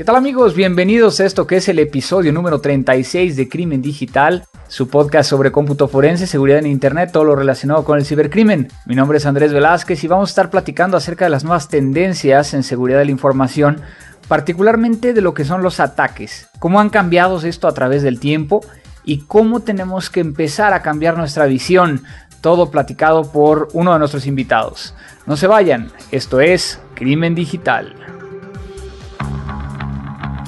¿Qué tal amigos? Bienvenidos a esto que es el episodio número 36 de Crimen Digital, su podcast sobre cómputo forense, seguridad en Internet, todo lo relacionado con el cibercrimen. Mi nombre es Andrés Velázquez y vamos a estar platicando acerca de las nuevas tendencias en seguridad de la información, particularmente de lo que son los ataques, cómo han cambiado esto a través del tiempo y cómo tenemos que empezar a cambiar nuestra visión, todo platicado por uno de nuestros invitados. No se vayan, esto es Crimen Digital.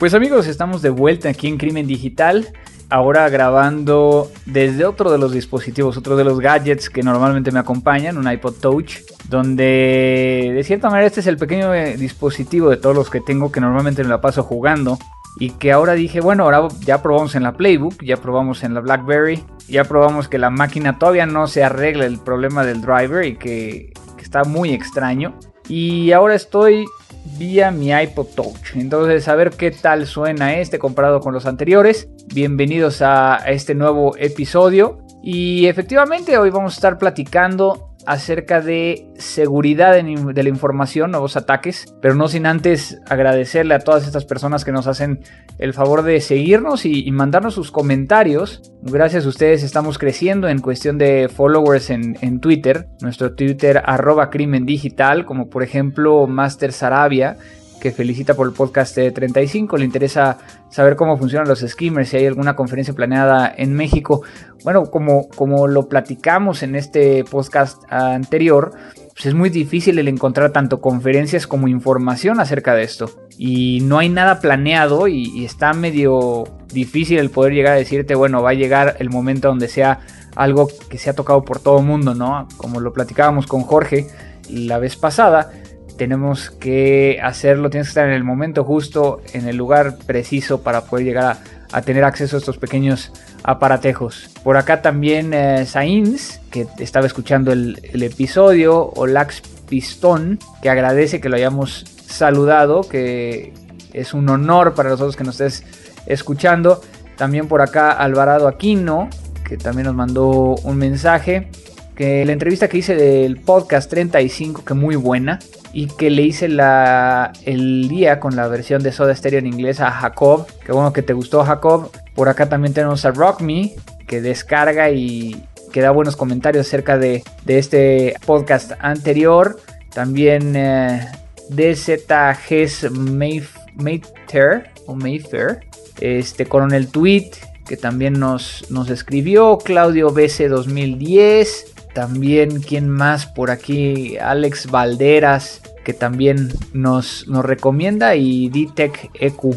Pues amigos, estamos de vuelta aquí en Crimen Digital. Ahora grabando desde otro de los dispositivos, otro de los gadgets que normalmente me acompañan, un iPod Touch, donde de cierta manera este es el pequeño eh, dispositivo de todos los que tengo que normalmente me la paso jugando y que ahora dije, bueno, ahora ya probamos en la Playbook, ya probamos en la BlackBerry, ya probamos que la máquina todavía no se arregla el problema del driver y que, que está muy extraño. Y ahora estoy vía mi iPod Touch. Entonces, a ver qué tal suena este comparado con los anteriores. Bienvenidos a este nuevo episodio. Y efectivamente, hoy vamos a estar platicando acerca de seguridad de la información, nuevos ataques, pero no sin antes agradecerle a todas estas personas que nos hacen el favor de seguirnos y, mandarnos sus comentarios. Gracias a ustedes estamos creciendo en cuestión de followers en, Twitter, nuestro Twitter arroba crimen digital, como por ejemplo Master Sarabia, que felicita por el podcast de 35. Le interesa saber cómo funcionan los skimmers, si hay alguna conferencia planeada en México. Bueno, como, como lo platicamos en este podcast anterior, pues es muy difícil el encontrar tanto conferencias como información acerca de esto. Y no hay nada planeado y, y está medio difícil el poder llegar a decirte, bueno, va a llegar el momento donde sea algo que se ha tocado por todo el mundo, ¿no? Como lo platicábamos con Jorge la vez pasada tenemos que hacerlo, tienes que estar en el momento justo, en el lugar preciso para poder llegar a, tener acceso a estos pequeños aparatejos. Por acá también eh, Sainz, que estaba escuchando el, episodio, o Lax Pistón, que agradece que lo hayamos saludado, que es un honor para nosotros que nos estés escuchando. También por acá Alvarado Aquino, que también nos mandó un mensaje. Que la entrevista que hice del podcast 35, que muy buena y que le hice la, el día con la versión de Soda Stereo en inglés a Jacob. Que bueno que te gustó Jacob. Por acá también tenemos a Rock Me que descarga y que da buenos comentarios acerca de, este podcast anterior. También eh, DZG's Mayfair o Mayfair. Este Coronel Tweet que también nos, nos escribió. Claudio BC 2010. También, ¿quién más por aquí? Alex Valderas, que también nos, nos recomienda. Y DTEC EQ,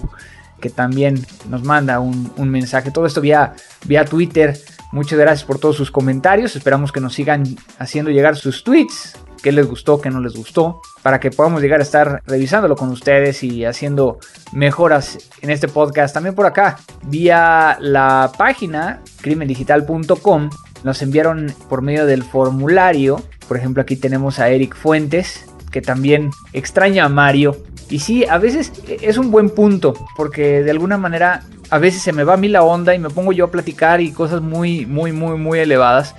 que también nos manda un, mensaje. Todo esto vía, vía Twitter. Muchas gracias por todos sus comentarios. Esperamos que nos sigan haciendo llegar sus tweets. Qué les gustó, qué no les gustó. Para que podamos llegar a estar revisándolo con ustedes y haciendo mejoras en este podcast. También por acá, vía la página crimendigital.com nos enviaron por medio del formulario. Por ejemplo, aquí tenemos a Eric Fuentes, que también extraña a Mario. Y sí, a veces es un buen punto, porque de alguna manera a veces se me va a mí la onda y me pongo yo a platicar y cosas muy, muy, muy, muy elevadas.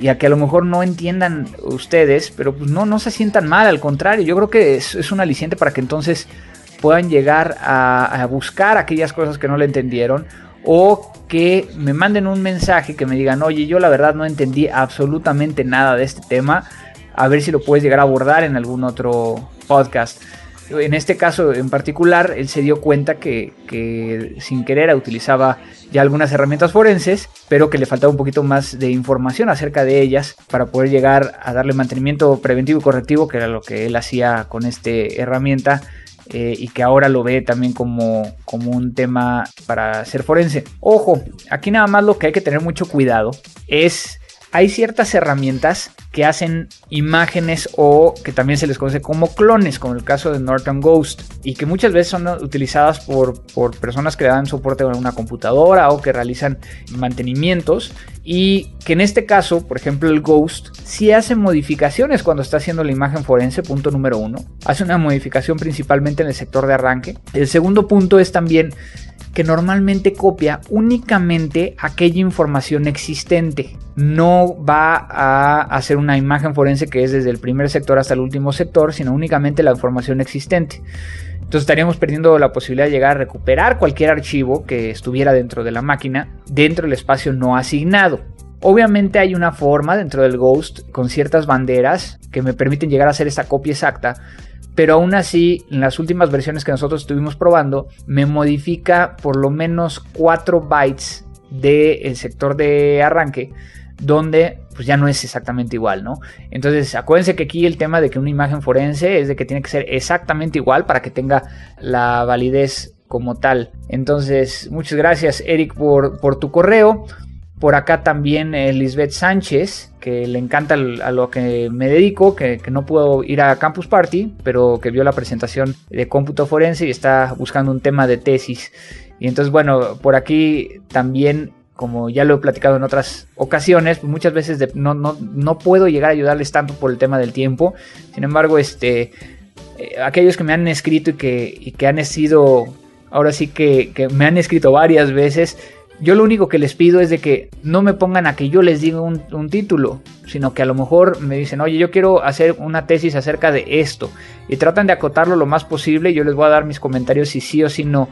Y a que a lo mejor no entiendan ustedes, pero pues no, no se sientan mal, al contrario, yo creo que es, un aliciente para que entonces puedan llegar a, a buscar aquellas cosas que no le entendieron o que me manden un mensaje que me digan, oye, yo la verdad no entendí absolutamente nada de este tema, a ver si lo puedes llegar a abordar en algún otro podcast. En este caso en particular, él se dio cuenta que, sin querer utilizaba ya algunas herramientas forenses, pero que le faltaba un poquito más de información acerca de ellas para poder llegar a darle mantenimiento preventivo y correctivo, que era lo que él hacía con esta herramienta eh, y que ahora lo ve también como, como un tema para ser forense. Ojo, aquí nada más lo que hay que tener mucho cuidado es, hay ciertas herramientas que hacen imágenes o que también se les conoce como clones, como el caso de Norton Ghost, y que muchas veces son utilizadas por, por personas que dan soporte a una computadora o que realizan mantenimientos, y que en este caso, por ejemplo, el Ghost sí hace modificaciones cuando está haciendo la imagen forense, punto número uno. Hace una modificación principalmente en el sector de arranque. El segundo punto es también que normalmente copia únicamente aquella información existente. No va a hacer una imagen forense que es desde el primer sector hasta el último sector, sino únicamente la información existente. Entonces estaríamos perdiendo la posibilidad de llegar a recuperar cualquier archivo que estuviera dentro de la máquina dentro del espacio no asignado. Obviamente hay una forma dentro del Ghost con ciertas banderas que me permiten llegar a hacer esta copia exacta, pero aún así, en las últimas versiones que nosotros estuvimos probando, me modifica por lo menos 4 bytes del sector de arranque, donde pues ya no es exactamente igual, ¿no? Entonces, acuérdense que aquí el tema de que una imagen forense es de que tiene que ser exactamente igual para que tenga la validez como tal. Entonces, muchas gracias Eric por, por tu correo. Por acá también eh, Lisbeth Sánchez, que le encanta a lo que me dedico, que, no puedo ir a Campus Party, pero que vio la presentación de cómputo forense y está buscando un tema de tesis. Y entonces, bueno, por aquí también, como ya lo he platicado en otras ocasiones, muchas veces no, no, puedo llegar a ayudarles tanto por el tema del tiempo. Sin embargo, este, eh, aquellos que me han escrito y que, que han sido, ahora sí que, que me han escrito varias veces, yo lo único que les pido es de que no me pongan a que yo les diga un, título, sino que a lo mejor me dicen, oye, yo quiero hacer una tesis acerca de esto. Y tratan de acotarlo lo más posible. Yo les voy a dar mis comentarios si sí o si no.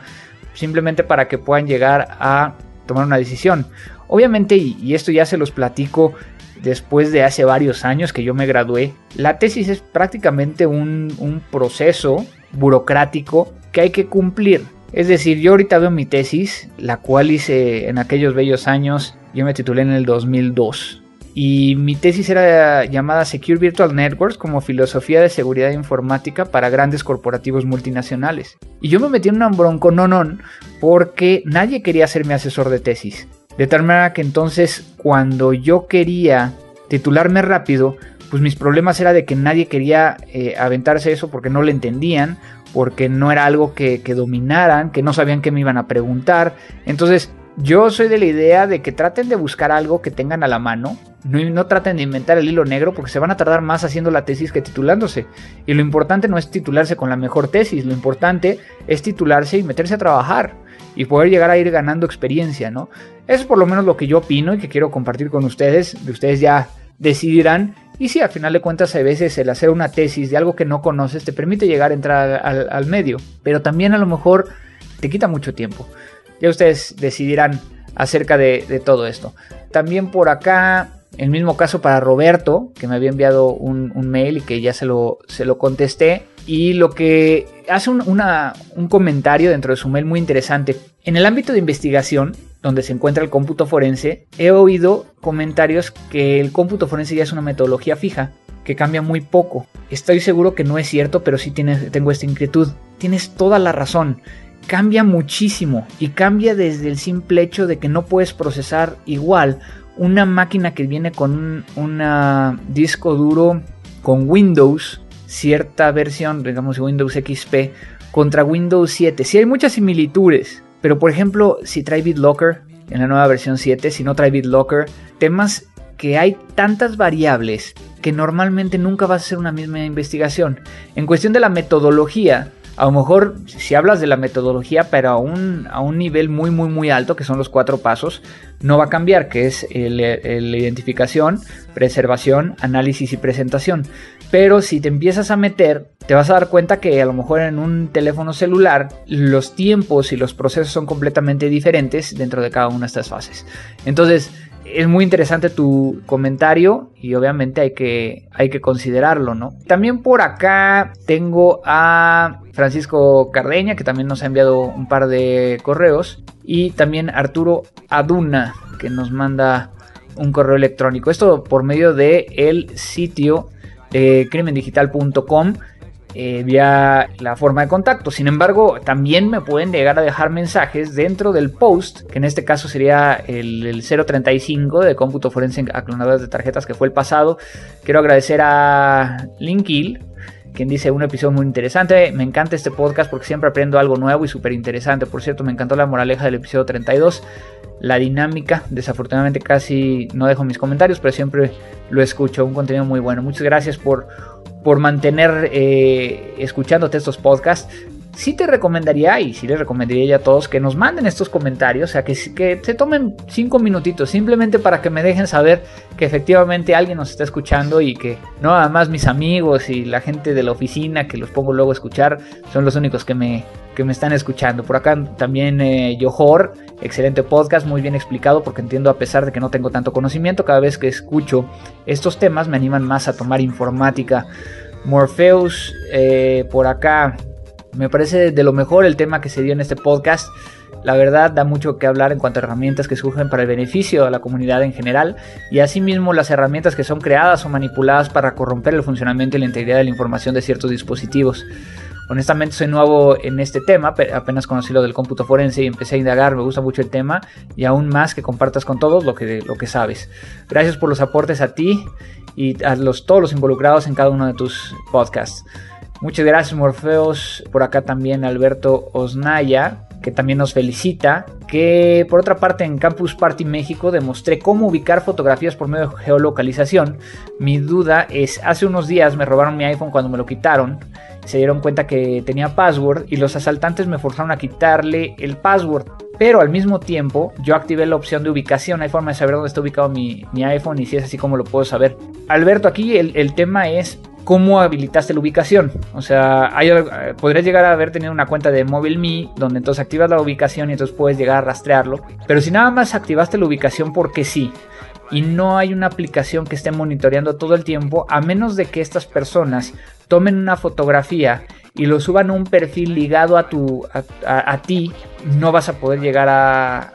Simplemente para que puedan llegar a tomar una decisión. Obviamente, y, esto ya se los platico después de hace varios años que yo me gradué, la tesis es prácticamente un, un proceso burocrático que hay que cumplir. Es decir, yo ahorita veo mi tesis, la cual hice en aquellos bellos años, yo me titulé en el 2002. Y mi tesis era llamada Secure Virtual Networks como filosofía de seguridad informática para grandes corporativos multinacionales. Y yo me metí en un bronco nonón porque nadie quería ser mi asesor de tesis. De tal manera que entonces cuando yo quería titularme rápido, pues mis problemas era de que nadie quería eh, aventarse eso porque no le entendían porque no era algo que, dominaran, que no sabían qué me iban a preguntar. Entonces, yo soy de la idea de que traten de buscar algo que tengan a la mano, no, traten de inventar el hilo negro porque se van a tardar más haciendo la tesis que titulándose. Y lo importante no es titularse con la mejor tesis, lo importante es titularse y meterse a trabajar y poder llegar a ir ganando experiencia, ¿no? Eso es por lo menos lo que yo opino y que quiero compartir con ustedes. De ustedes ya decidirán y sí, al final de cuentas, a veces el hacer una tesis de algo que no conoces te permite llegar a entrar al, medio, pero también a lo mejor te quita mucho tiempo. Ya ustedes decidirán acerca de, todo esto. También por acá, el mismo caso para Roberto, que me había enviado un, mail y que ya se lo, contesté. Y lo que hace un, un comentario dentro de su mail muy interesante. En el ámbito de investigación, donde se encuentra el cómputo forense, he oído comentarios que el cómputo forense ya es una metodología fija, que cambia muy poco. Estoy seguro que no es cierto, pero sí tengo esta inquietud. Tienes toda la razón. Cambia muchísimo y cambia desde el simple hecho de que no puedes procesar igual una máquina que viene con un disco duro con Windows, cierta versión, digamos Windows XP, contra Windows 7. Sí hay muchas similitudes, pero por ejemplo, si trae BitLocker en la nueva versión 7, si no trae BitLocker, temas que hay tantas variables que normalmente nunca vas a hacer una misma investigación. En cuestión de la metodología, a lo mejor si hablas de la metodología, pero a un, a un nivel muy, muy, muy alto, que son los cuatro pasos, no va a cambiar, que es la identificación, preservación, análisis y presentación. Pero si te empiezas a meter, te vas a dar cuenta que a lo mejor en un teléfono celular los tiempos y los procesos son completamente diferentes dentro de cada una de estas fases. Entonces, es muy interesante tu comentario y obviamente hay que, hay que considerarlo, ¿no? También por acá tengo a Francisco Cardeña, que también nos ha enviado un par de correos, y también Arturo Aduna, que nos manda un correo electrónico. Esto por medio de el sitio de crimendigital.com eh, vía la forma de contacto. Sin embargo, también me pueden llegar a dejar mensajes dentro del post, que en este caso sería el, 035 de cómputo forense a clonadores de tarjetas, que fue el pasado. Quiero agradecer a Linkil, quien dice un episodio muy interesante. Me encanta este podcast porque siempre aprendo algo nuevo y súper interesante. Por cierto, me encantó la moraleja del episodio 32 la dinámica. Desafortunadamente casi no dejo mis comentarios, pero siempre lo escucho. Un contenido muy bueno. Muchas gracias por, por mantener eh, escuchándote estos podcasts. Sí te recomendaría, y sí les recomendaría ya a todos, que nos manden estos comentarios, o sea, que, se tomen cinco minutitos, simplemente para que me dejen saber que efectivamente alguien nos está escuchando y que no nada más mis amigos y la gente de la oficina que los pongo luego a escuchar son los únicos que me, que me están escuchando. Por acá también eh, Johor, excelente podcast, muy bien explicado porque entiendo a pesar de que no tengo tanto conocimiento, cada vez que escucho estos temas me animan más a tomar informática. Morpheus, eh, por acá, me parece de lo mejor el tema que se dio en este podcast. La verdad da mucho que hablar en cuanto a herramientas que surgen para el beneficio de la comunidad en general y asimismo las herramientas que son creadas o manipuladas para corromper el funcionamiento y la integridad de la información de ciertos dispositivos. Honestamente soy nuevo en este tema, apenas conocí lo del cómputo forense y empecé a indagar, me gusta mucho el tema y aún más que compartas con todos lo que, lo que sabes. Gracias por los aportes a ti y a los, todos los involucrados en cada uno de tus podcasts. Muchas gracias Morfeos, por acá también Alberto Osnaya, que también nos felicita, que por otra parte en Campus Party México demostré cómo ubicar fotografías por medio de geolocalización. Mi duda es, hace unos días me robaron mi iPhone cuando me lo quitaron se dieron cuenta que tenía password y los asaltantes me forzaron a quitarle el password. Pero al mismo tiempo yo activé la opción de ubicación. Hay forma de saber dónde está ubicado mi, iPhone y si es así como lo puedo saber. Alberto, aquí el, tema es cómo habilitaste la ubicación. O sea, podrías llegar a haber tenido una cuenta de MobileMe donde entonces activas la ubicación y entonces puedes llegar a rastrearlo. Pero si nada más activaste la ubicación porque sí y no hay una aplicación que esté monitoreando todo el tiempo, a menos de que estas personas tomen una fotografía y lo suban a un perfil ligado a, tu, a, ti, no vas a poder llegar a,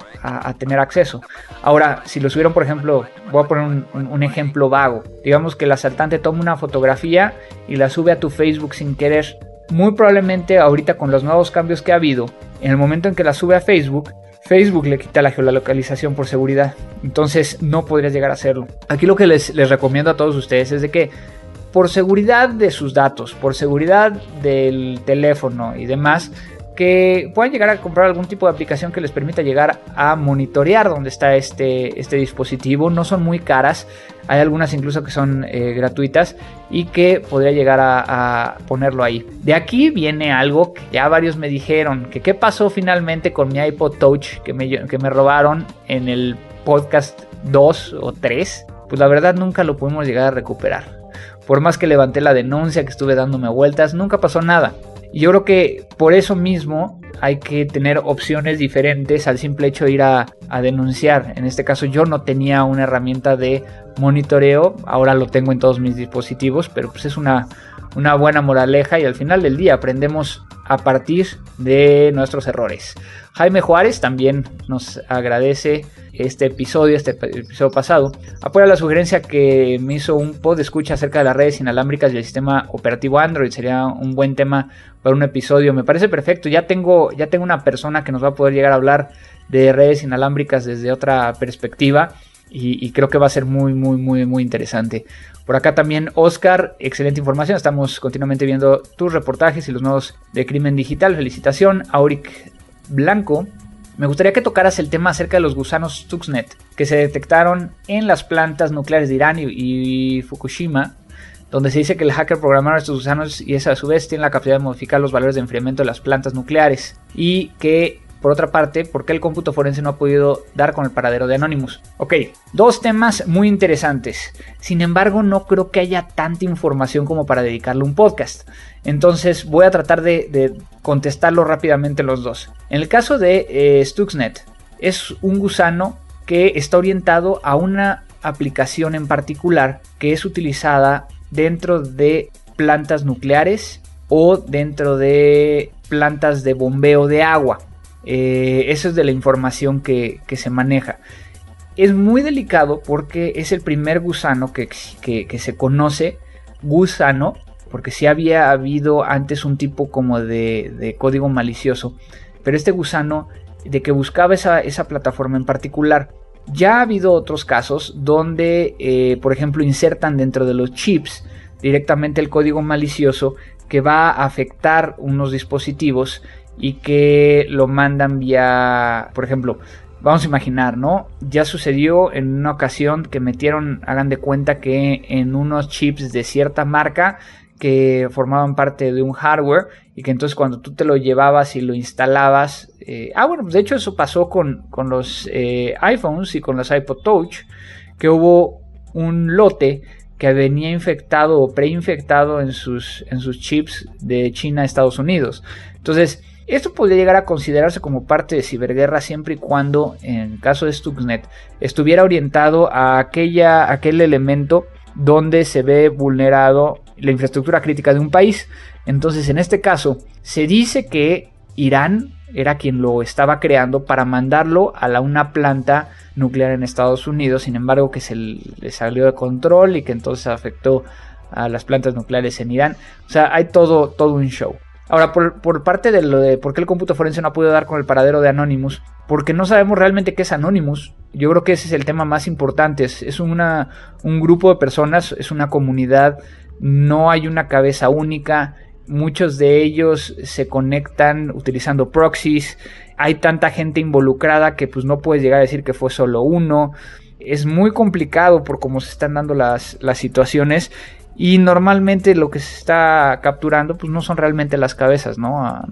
tener acceso. Ahora, si lo subieron, por ejemplo, voy a poner un, ejemplo vago. Digamos que el asaltante toma una fotografía y la sube a tu Facebook sin querer. Muy probablemente ahorita con los nuevos cambios que ha habido, en el momento en que la sube a Facebook, Facebook le quita la geolocalización por seguridad. Entonces no podrías llegar a hacerlo. Aquí lo que les, les recomiendo a todos ustedes es de que por seguridad de sus datos, por seguridad del teléfono y demás, que puedan llegar a comprar algún tipo de aplicación que les permita llegar a monitorear dónde está este, este dispositivo. No son muy caras, hay algunas incluso que son eh, gratuitas y que podría llegar a, ponerlo ahí. De aquí viene algo que ya varios me dijeron, que qué pasó finalmente con mi iPod Touch que me, que me robaron en el podcast 2 o 3. Pues la verdad nunca lo pudimos llegar a recuperar. Por más que levanté la denuncia, que estuve dándome vueltas, nunca pasó nada. Y yo creo que por eso mismo hay que tener opciones diferentes al simple hecho de ir a, denunciar. En este caso yo no tenía una herramienta de monitoreo, ahora lo tengo en todos mis dispositivos, pero pues es una, una buena moraleja y al final del día aprendemos a partir de nuestros errores. Jaime Juárez también nos agradece este episodio, este episodio pasado, apoya la sugerencia que me hizo un pod de escucha acerca de las redes inalámbricas y el sistema operativo Android. Sería un buen tema para un episodio. Me parece perfecto. Ya tengo, ya tengo una persona que nos va a poder llegar a hablar de redes inalámbricas desde otra perspectiva. Y, creo que va a ser muy, muy, muy, muy interesante. Por acá también, Oscar, excelente información. Estamos continuamente viendo tus reportajes y los nuevos de Crimen Digital. Felicitación. Auric Blanco me gustaría que tocaras el tema acerca de los gusanos Stuxnet que se detectaron en las plantas nucleares de Irán y, Fukushima, donde se dice que el hacker programaron estos gusanos y esa a su vez tiene la capacidad de modificar los valores de enfriamiento de las plantas nucleares y que por otra parte, ¿por qué el cómputo forense no ha podido dar con el paradero de Anonymous? Ok, dos temas muy interesantes. Sin embargo, no creo que haya tanta información como para dedicarle un podcast. Entonces voy a tratar de, contestarlo rápidamente los dos. En el caso de eh, Stuxnet, es un gusano que está orientado a una aplicación en particular que es utilizada dentro de plantas nucleares o dentro de plantas de bombeo de agua. Eh, eso es de la información que, se maneja. Es muy delicado porque es el primer gusano que, se conoce, gusano, porque sí había habido antes un tipo como de, código malicioso, pero este gusano de que buscaba esa, plataforma en particular. Ya ha habido otros casos donde, eh, por ejemplo, insertan dentro de los chips directamente el código malicioso que va a afectar unos dispositivos y que lo mandan vía, por ejemplo, vamos a imaginar, ¿no? Ya sucedió en una ocasión que metieron, hagan de cuenta que en unos chips de cierta marca que formaban parte de un hardware y que entonces cuando tú te lo llevabas y lo instalabas, eh, ah bueno, de hecho eso pasó con, con los eh, iPhones y con los iPod Touch, que hubo un lote que venía infectado o preinfectado en sus, en sus chips de China a Estados Unidos. Entonces, esto podría llegar a considerarse como parte de ciberguerra siempre y cuando, en caso de Stuxnet, estuviera orientado a aquella, aquel elemento donde se ve vulnerado la infraestructura crítica de un país. Entonces, en este caso, se dice que Irán era quien lo estaba creando para mandarlo a la, una planta nuclear en Estados Unidos, sin embargo que se le salió de control y que entonces afectó a las plantas nucleares en Irán. O sea, hay todo, todo un show. Ahora, por, parte de lo de por qué el cómputo forense no ha podido dar con el paradero de Anonymous, porque no sabemos realmente qué es Anonymous. Yo creo que ese es el tema más importante. Es, una, un grupo de personas, es una comunidad, no hay una cabeza única. Muchos de ellos se conectan utilizando proxies. Hay tanta gente involucrada que pues no puedes llegar a decir que fue solo uno. Es muy complicado por cómo se están dando las, las situaciones y normalmente lo que se está capturando pues no son realmente las cabezas, ¿no? A,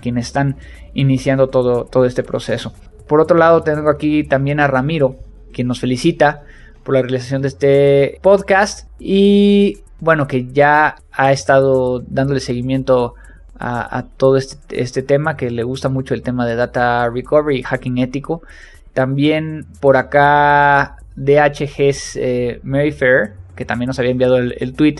quienes están iniciando todo, todo este proceso. Por otro lado tengo aquí también a Ramiro, quien nos felicita por la realización de este podcast y bueno, que ya ha estado dándole seguimiento a, todo este, este, tema, que le gusta mucho el tema de data recovery hacking ético. También por acá DHG's eh, Mary Fair, que también nos había enviado el, tweet.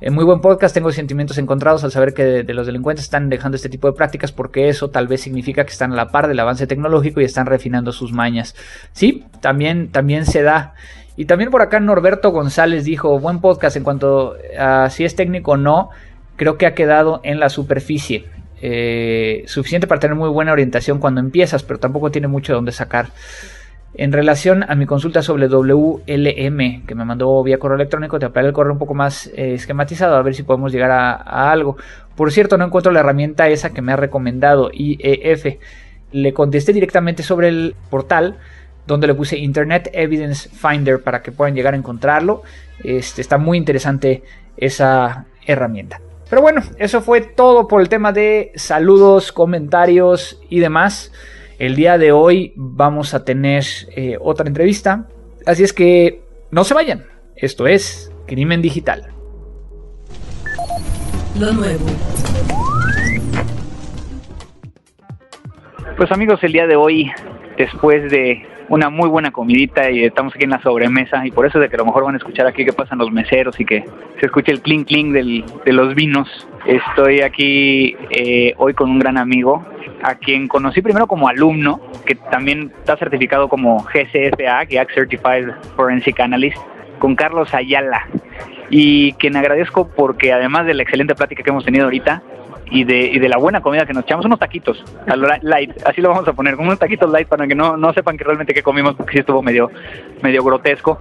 En muy buen podcast, tengo sentimientos encontrados al saber que de, los delincuentes están dejando este tipo de prácticas porque eso tal vez significa que están a la par del avance tecnológico y están refinando sus mañas. Sí, también, también se da. Y también por acá Norberto González dijo, buen podcast en cuanto a si es técnico o no, creo que ha quedado en la superficie. Eh, suficiente para tener muy buena orientación cuando empiezas, pero tampoco tiene mucho de dónde sacar. En relación a mi consulta sobre WLM, que me mandó vía correo electrónico, te apelé el correo un poco más eh, esquematizado, a ver si podemos llegar a, algo. Por cierto, no encuentro la herramienta esa que me ha recomendado, IEF. Le contesté directamente sobre el portal, donde le puse Internet Evidence Finder para que puedan llegar a encontrarlo. Este, está muy interesante esa herramienta. Pero bueno, eso fue todo por el tema de saludos, comentarios y demás. El día de hoy vamos a tener eh, otra entrevista. Así es que no se vayan. Esto es Crimen Digital. Lo nuevo. Pues amigos, el día de hoy, después de una muy buena comidita y estamos aquí en la sobremesa y por eso es de que a lo mejor van a escuchar aquí que pasan los meseros y que se escuche el clink clink de los vinos. Estoy aquí eh, hoy con un gran amigo a quien conocí primero como alumno, que también está certificado como GCFA, GAC Certified Forensic Analyst, con Carlos Ayala. Y quien agradezco porque además de la excelente plática que hemos tenido ahorita, y de, y de la buena comida que nos echamos, unos taquitos light, así lo vamos a poner, unos taquitos light para que no, no sepan que realmente que comimos, porque sí estuvo medio, medio grotesco.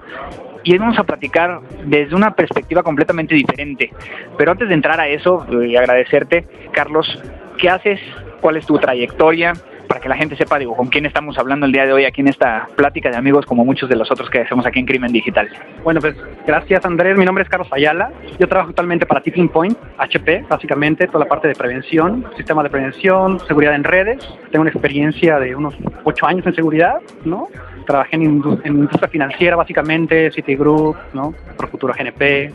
Y hoy vamos a platicar desde una perspectiva completamente diferente. Pero antes de entrar a eso, y agradecerte, Carlos, ¿qué haces? ¿Cuál es tu trayectoria? Para que la gente sepa, digo, con quién estamos hablando el día de hoy aquí en esta plática de amigos, como muchos de los otros que hacemos aquí en Crimen Digital. Bueno, pues gracias Andrés, mi nombre es Carlos Ayala, yo trabajo actualmente para Tipping Point, HP, básicamente, toda la parte de prevención, sistema de prevención, seguridad en redes, tengo una experiencia de unos ocho años en seguridad, ¿no? Trabajé en, industria financiera, básicamente, Citigroup, ¿no? Profutura GNP,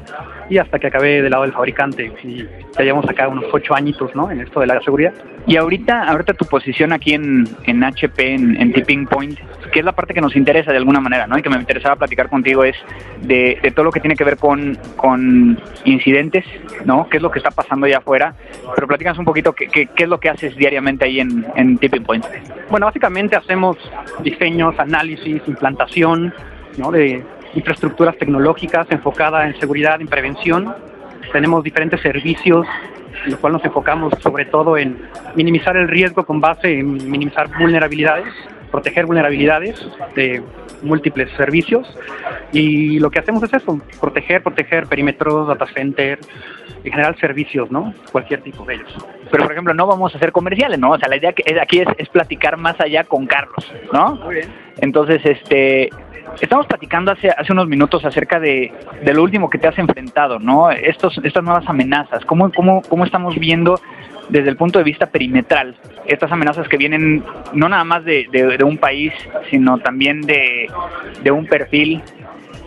y hasta que acabé del lado del fabricante, y ya llevamos acá unos ocho añitos, ¿no? En esto de la seguridad. Y ahorita, ahorita tu posición aquí en, en HP, en, Tipping Point, que es la parte que nos interesa de alguna manera, ¿no? Y que me interesaba platicar contigo es de, todo lo que tiene que ver con, con incidentes, ¿no? ¿Qué es lo que está pasando allá afuera? Pero platícanos un poquito qué, qué, es lo que haces diariamente ahí en, en Tipping Point. Bueno, básicamente hacemos diseños, análisis, implantación. De infraestructuras tecnológicas enfocadas en seguridad, en prevención tenemos diferentes servicios en los cuales nos enfocamos sobre todo en minimizar el riesgo con base en minimizar vulnerabilidades, proteger vulnerabilidades de múltiples servicios y lo que hacemos es eso, proteger, proteger perímetros, data center, en general servicios, ¿no? Cualquier tipo de ellos. Pero, por ejemplo, no vamos a hacer comerciales, ¿no? O sea, la idea que aquí es, es platicar más allá con Carlos, ¿no? Muy bien. Entonces, este, estamos platicando hace, hace unos minutos acerca de, de, lo último que te has enfrentado, ¿no? Estos, estas nuevas amenazas. ¿Cómo, cómo, ¿Cómo estamos viendo desde el punto de vista perimetral estas amenazas que vienen no nada más de, de, de un país, sino también de, de un perfil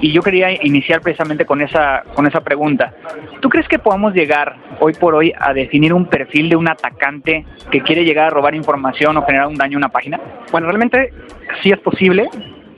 y yo quería iniciar precisamente con esa, con esa pregunta. ¿Tú crees que podamos llegar hoy por hoy a definir un perfil de un atacante que quiere llegar a robar información o generar un daño a una página? Bueno, realmente sí es posible,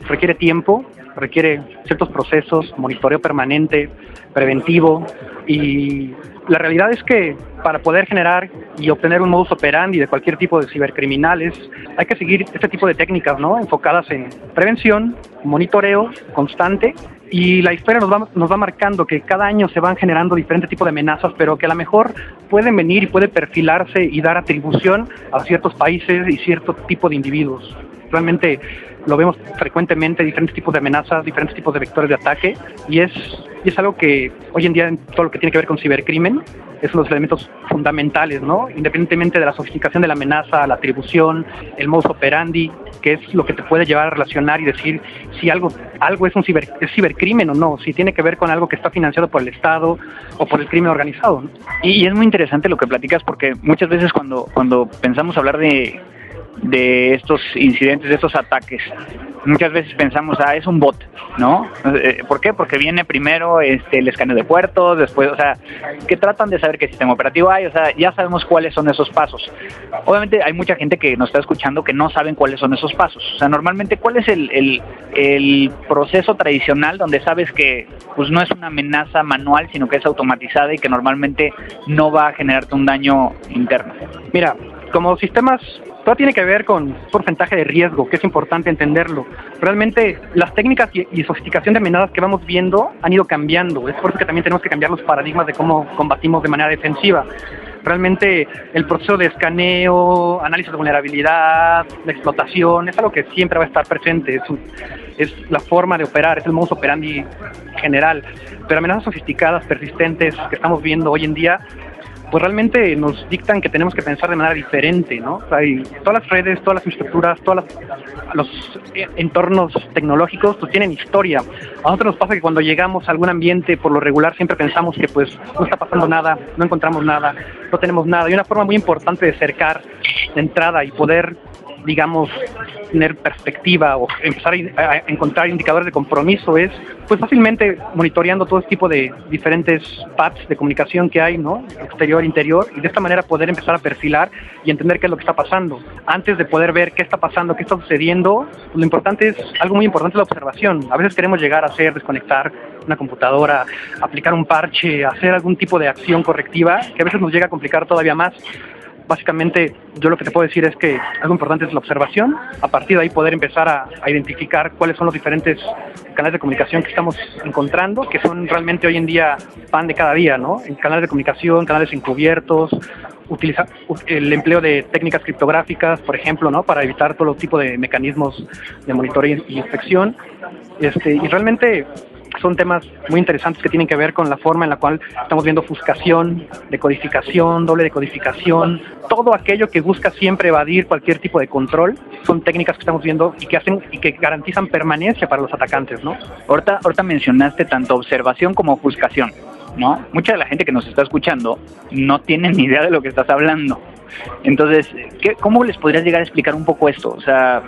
requiere tiempo, requiere ciertos procesos, monitoreo permanente, preventivo y la realidad es que para poder generar y obtener un modus operandi de cualquier tipo de cibercriminales, hay que seguir este tipo de técnicas, ¿no? Enfocadas en prevención, monitoreo constante y la historia nos va, nos va marcando que cada año se van generando diferentes tipos de amenazas, pero que a lo mejor pueden venir y puede perfilarse y dar atribución a ciertos países y cierto tipo de individuos. Realmente lo vemos frecuentemente, diferentes tipos de amenazas, diferentes tipos de vectores de ataque, y es, y es algo que hoy en día en todo lo que tiene que ver con cibercrimen es uno de los elementos fundamentales, ¿no? Independientemente de la sofisticación de la amenaza, la atribución, el modus operandi, que es lo que te puede llevar a relacionar y decir si algo, algo es un ciber, es cibercrimen o no, si tiene que ver con algo que está financiado por el Estado o por el crimen organizado. ¿no? Y, y es muy interesante lo que platicas porque muchas veces cuando, cuando pensamos hablar de de estos incidentes, de estos ataques. Muchas veces pensamos, ah, es un bot, ¿no? ¿Por qué? Porque viene primero este, el escaneo de puertos, después, o sea, que tratan de saber qué sistema operativo hay, o sea, ya sabemos cuáles son esos pasos. Obviamente hay mucha gente que nos está escuchando que no saben cuáles son esos pasos. O sea, normalmente, ¿cuál es el, el, el proceso tradicional donde sabes que pues no es una amenaza manual, sino que es automatizada y que normalmente no va a generarte un daño interno? Mira, como sistemas todo tiene que ver con porcentaje de riesgo, que es importante entenderlo. Realmente las técnicas y, y, sofisticación de amenazas que vamos viendo han ido cambiando. Es por eso que también tenemos que cambiar los paradigmas de cómo combatimos de manera defensiva. Realmente el proceso de escaneo, análisis de vulnerabilidad, la explotación, es algo que siempre va a estar presente. Es, un, es la forma de operar, es el modus operandi general. Pero amenazas sofisticadas, persistentes, que estamos viendo hoy en día, pues realmente nos dictan que tenemos que pensar de manera diferente, ¿no? Sea, todas las redes, todas las estructuras, todos los entornos tecnológicos, pues tienen historia. A nosotros nos pasa que cuando llegamos a algún ambiente, por lo regular, siempre pensamos que pues no está pasando nada, no encontramos nada, no tenemos nada. Y una forma muy importante de acercar de entrada y poder digamos, tener perspectiva o empezar a, encontrar indicadores de compromiso es, pues fácilmente monitoreando todo este tipo de diferentes paths de comunicación que hay, ¿no? Exterior, interior, y de esta manera poder empezar a perfilar y entender qué es lo que está pasando. Antes de poder ver qué está pasando, qué está sucediendo, pues lo importante es, algo muy importante es la observación. A veces queremos llegar a hacer, desconectar una computadora, aplicar un parche, hacer algún tipo de acción correctiva, que a veces nos llega a complicar todavía más básicamente yo lo que te puedo decir es que algo importante es la observación, a partir de ahí poder empezar a, identificar cuáles son los diferentes canales de comunicación que estamos encontrando, que son realmente hoy en día pan de cada día, ¿no? Canales de comunicación, canales encubiertos, utilizar el empleo de técnicas criptográficas, por ejemplo, ¿no? Para evitar todo tipo de mecanismos de monitoreo y inspección. Este, y realmente son temas muy interesantes que tienen que ver con la forma en la cual estamos viendo ofuscación, decodificación, doble decodificación, todo aquello que busca siempre evadir cualquier tipo de control, son técnicas que estamos viendo y que hacen y que garantizan permanencia para los atacantes, ¿no? Ahorita, ahorita mencionaste tanto observación como ofuscación, ¿no? Mucha de la gente que nos está escuchando no tiene ni idea de lo que estás hablando. Entonces, ¿qué, ¿cómo les podrías llegar a explicar un poco esto? O sea,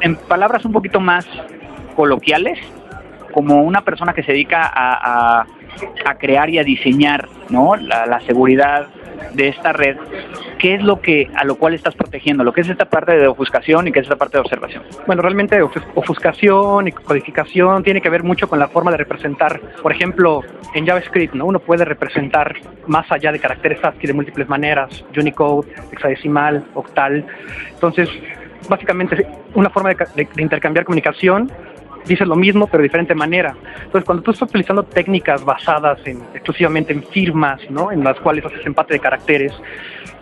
en palabras un poquito más coloquiales, como una persona que se dedica a, a, crear y a diseñar ¿no? la, la, seguridad de esta red, ¿qué es lo que a lo cual estás protegiendo? Lo que es esta parte de ofuscación y qué es esta parte de observación. Bueno, realmente ofuscación y codificación tiene que ver mucho con la forma de representar. Por ejemplo, en JavaScript, ¿no? Uno puede representar más allá de caracteres ASCII de múltiples maneras, Unicode, hexadecimal, octal. Entonces, básicamente una forma de intercambiar comunicación dices lo mismo pero de diferente manera. Entonces, cuando tú estás utilizando técnicas basadas en, exclusivamente en firmas, ¿no? En las cuales haces empate de caracteres,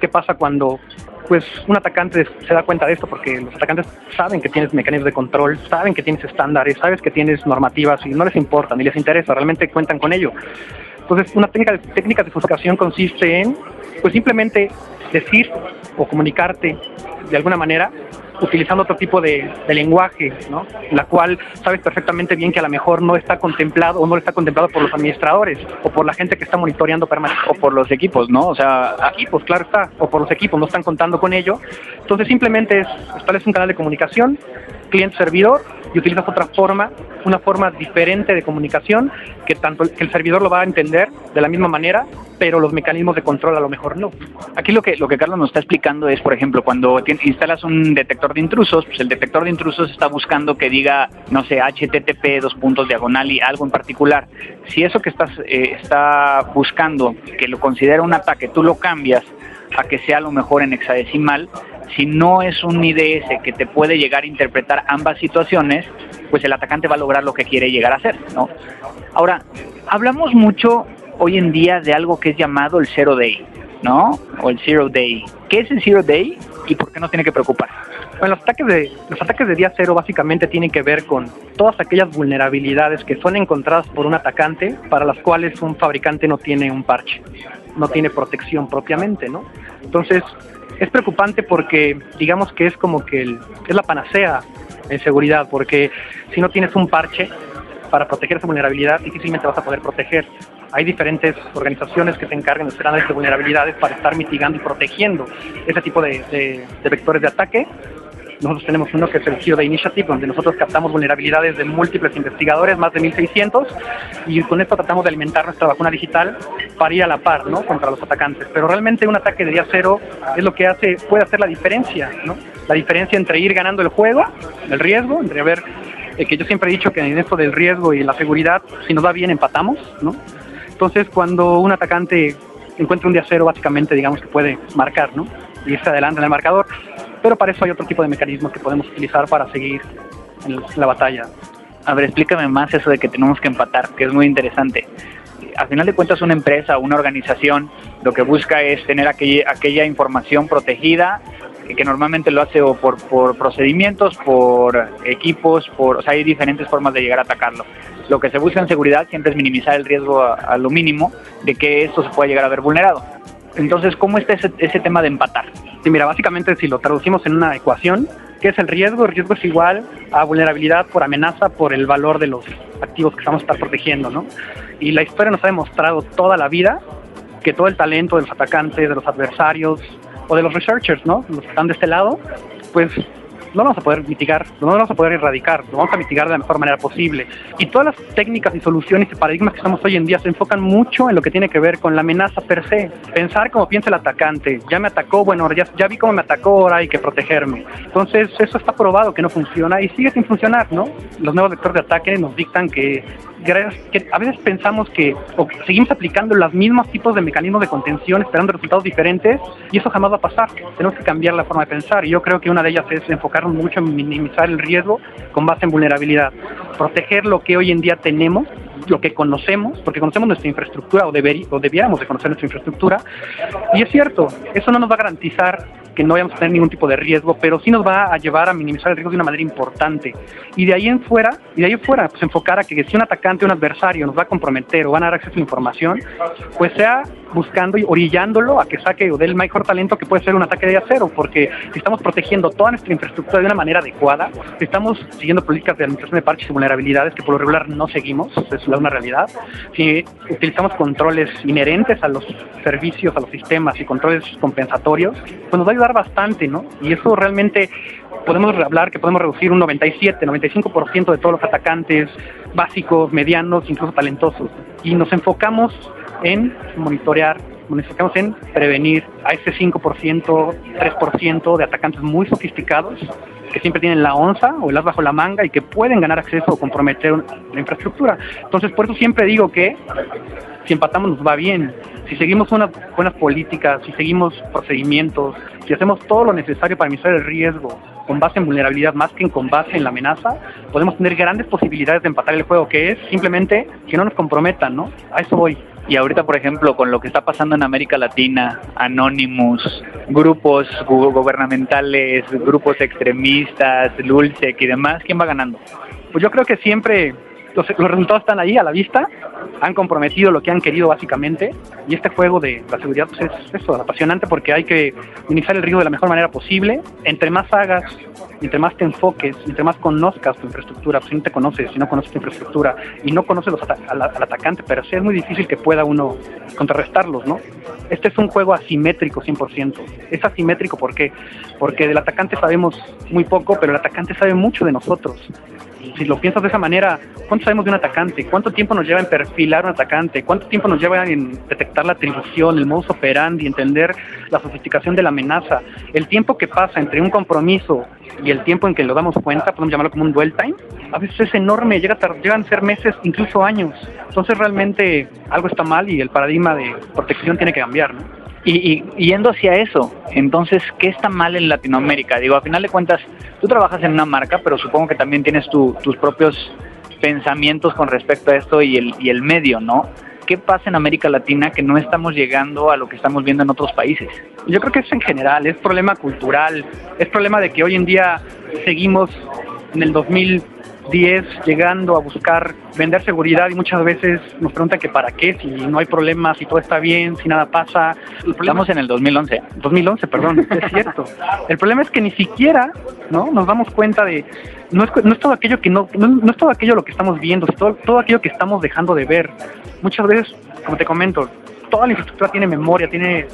¿qué pasa cuando pues un atacante se da cuenta de esto porque los atacantes saben que tienes mecanismos de control, saben que tienes estándares, sabes que tienes normativas y no les importa ni les interesa, realmente cuentan con ello. Entonces, una técnica de, técnica de consiste en, pues simplemente decir o comunicarte de alguna manera utilizando otro tipo de, lenguaje, ¿no? La cual sabes perfectamente bien que a lo mejor no está contemplado o no está contemplado por los administradores o por la gente que está monitoreando permanentemente. O por los equipos, ¿no? O sea, equipos, claro está, o por los equipos, no están contando con ello. Entonces simplemente es, estableces un canal de comunicación, cliente-servidor, y utilizas otra forma, una forma diferente de comunicación que tanto que el servidor lo va a entender de la misma manera, pero los mecanismos de control a lo mejor no. Aquí lo que lo que Carlos nos está explicando es, por ejemplo, cuando instalas un detector de intrusos, pues el detector de intrusos está buscando que diga, no sé, HTTP dos puntos diagonal y algo en particular. Si eso que estás eh, está buscando que lo considera un ataque, tú lo cambias a que sea a lo mejor en hexadecimal, si no es un IDS que te puede llegar a interpretar ambas situaciones, pues el atacante va a lograr lo que quiere llegar a hacer, ¿no? Ahora, hablamos mucho hoy en día de algo que es llamado el Zero Day, ¿no? O el Zero Day. ¿Qué es el Zero Day y por qué no tiene que preocupar? Bueno, los ataques de los ataques de día cero básicamente tienen que ver con todas aquellas vulnerabilidades que son encontradas por un atacante para las cuales un fabricante no tiene un parche, no tiene protección propiamente, ¿no? Entonces, es preocupante porque digamos que es como que es la panacea en seguridad, porque si no tienes un parche para proteger esa vulnerabilidad, difícilmente vas a poder proteger. Hay diferentes organizaciones que se encargan de hacer análisis de vulnerabilidades para estar mitigando y protegiendo ese tipo de vectores de ataque nosotros tenemos uno que es el Zero Initiative, donde nosotros captamos vulnerabilidades de múltiples investigadores, más de 1.600, y con esto tratamos de alimentar nuestra vacuna digital para ir a la par, ¿no? Contra los atacantes. Pero realmente un ataque de día cero es lo que hace, puede hacer la diferencia, ¿no? La diferencia entre ir ganando el juego, el riesgo, entre ver, eh, que yo siempre he dicho que en esto del riesgo y la seguridad, si nos va bien empatamos, ¿no? Entonces cuando un atacante encuentra un día cero, básicamente digamos que puede marcar, ¿no? irse adelante en el marcador pero para eso hay otro tipo de mecanismos que podemos utilizar para seguir la batalla. A ver, explícame más eso de que tenemos que empatar, que es muy interesante. Al final de cuentas, una empresa una organización lo que busca es tener aquella, información protegida, que normalmente lo hace por, procedimientos, por equipos, por, hay diferentes formas de llegar a atacarlo. Lo que se busca en seguridad siempre es minimizar el riesgo a, lo mínimo de que esto se pueda llegar a ver vulnerado. Entonces, ¿cómo está ese tema de empatar? Sí, mira, básicamente si lo traducimos en una ecuación, ¿qué es el riesgo? El riesgo es igual a vulnerabilidad por amenaza por el valor de los activos que estamos protegiendo, ¿no? Y la historia nos ha demostrado toda la vida que todo el talento de los atacantes, de los adversarios o de los researchers, ¿no? Los que están de este lado, pues no lo vamos a poder mitigar, no lo vamos a poder erradicar, lo vamos a mitigar de la mejor manera posible. Y todas las técnicas y soluciones y paradigmas que estamos hoy en día se enfocan mucho en lo que tiene que ver con la amenaza per se. Pensar como piensa el atacante, ya me atacó, bueno, ya, ya vi cómo me atacó, ahora hay que protegerme. Entonces, eso está probado que no funciona y sigue sin funcionar, ¿no? Los nuevos vectores de ataque nos dictan que que a veces pensamos que seguimos aplicando los mismos tipos de mecanismos de contención esperando resultados diferentes y eso jamás va a pasar. Tenemos que cambiar la forma de pensar y yo creo que una de ellas es enfocarnos mucho en minimizar el riesgo con base en vulnerabilidad, proteger lo que hoy en día tenemos lo que conocemos, porque conocemos nuestra infraestructura o, deber, o de conocer nuestra infraestructura. Y es cierto, eso no nos va a garantizar que no vayamos a tener ningún tipo de riesgo, pero sí nos va a llevar a minimizar el riesgo de una manera importante. Y de ahí en fuera, y de ahí en fuera, pues enfocar a que si un atacante o un adversario nos va a comprometer o van a dar acceso a información, pues sea buscando y orillándolo a que saque o del mejor talento que puede ser un ataque de acero, porque si estamos protegiendo toda nuestra infraestructura de una manera adecuada, si estamos siguiendo políticas de administración de parches y vulnerabilidades que por lo regular no seguimos, es una realidad, si utilizamos controles inherentes a los servicios, a los sistemas y controles compensatorios, pues nos va a bastante, ¿no? Y eso realmente podemos hablar que podemos reducir un 97, 95% de todos los atacantes básicos, medianos, incluso talentosos. Y nos enfocamos en monitorear, nos enfocamos en prevenir a ese 5%, 3% de atacantes muy sofisticados que siempre tienen la onza o el as bajo la manga y que pueden ganar acceso o comprometer la infraestructura. Entonces, por eso siempre digo que si empatamos nos va bien. Si seguimos unas buenas políticas, si seguimos procedimientos, si hacemos todo lo necesario para minimizar el riesgo con base en vulnerabilidad más que con base en la amenaza, podemos tener grandes posibilidades de empatar el juego, que es simplemente que no nos comprometan, ¿no? A eso voy. Y ahorita, por ejemplo, con lo que está pasando en América Latina, Anonymous, grupos gubernamentales, grupos extremistas, Lulsec y demás, ¿quién va ganando? Pues yo creo que siempre los, resultados están ahí a la vista, han comprometido lo que han querido básicamente, y este juego de la seguridad pues es eso, apasionante porque hay que minimizar el riesgo de la mejor manera posible. Entre más hagas, entre más te enfoques, entre más conozcas tu infraestructura, pues si no te conoces, si no conoces tu infraestructura y no conoces los al, atacante, pero sí es muy difícil que pueda uno contrarrestarlos, ¿no? Este es un juego asimétrico 100%. Es asimétrico ¿por qué? Porque del atacante sabemos muy poco, pero el atacante sabe mucho de nosotros si lo piensas de esa manera, ¿cuánto sabemos de un atacante? ¿Cuánto tiempo nos lleva en perfilar un atacante? ¿Cuánto tiempo nos lleva en detectar la atribución, el modus operandi, entender la sofisticación de la amenaza? El tiempo que pasa entre un compromiso y el tiempo en que lo damos cuenta, podemos llamarlo como un dwell time, a veces es enorme, llega a llegan a ser meses, incluso años. Entonces realmente algo está mal y el paradigma de protección tiene que cambiar. ¿no? Y, yendo hacia eso, entonces, ¿qué está mal en Latinoamérica? Digo, a final de cuentas, tú trabajas en una marca, pero supongo que también tienes tus propios pensamientos con respecto a esto y el, y el medio, ¿no? ¿Qué pasa en América Latina que no estamos llegando a lo que estamos viendo en otros países? Yo creo que es en general, es problema cultural, es problema de que hoy en día seguimos en el 2000 10 llegando a buscar vender seguridad y muchas veces nos preguntan que para qué, si no hay problemas, si todo está bien, si nada pasa. Estamos en el 2011. 2011, perdón, es cierto. El problema es que ni siquiera ¿no? nos damos cuenta de, no es, no es todo aquello que no, no, es todo aquello lo que estamos viendo, es todo, todo aquello que estamos dejando de ver. Muchas veces, como te comento, toda la infraestructura tiene memoria, tiene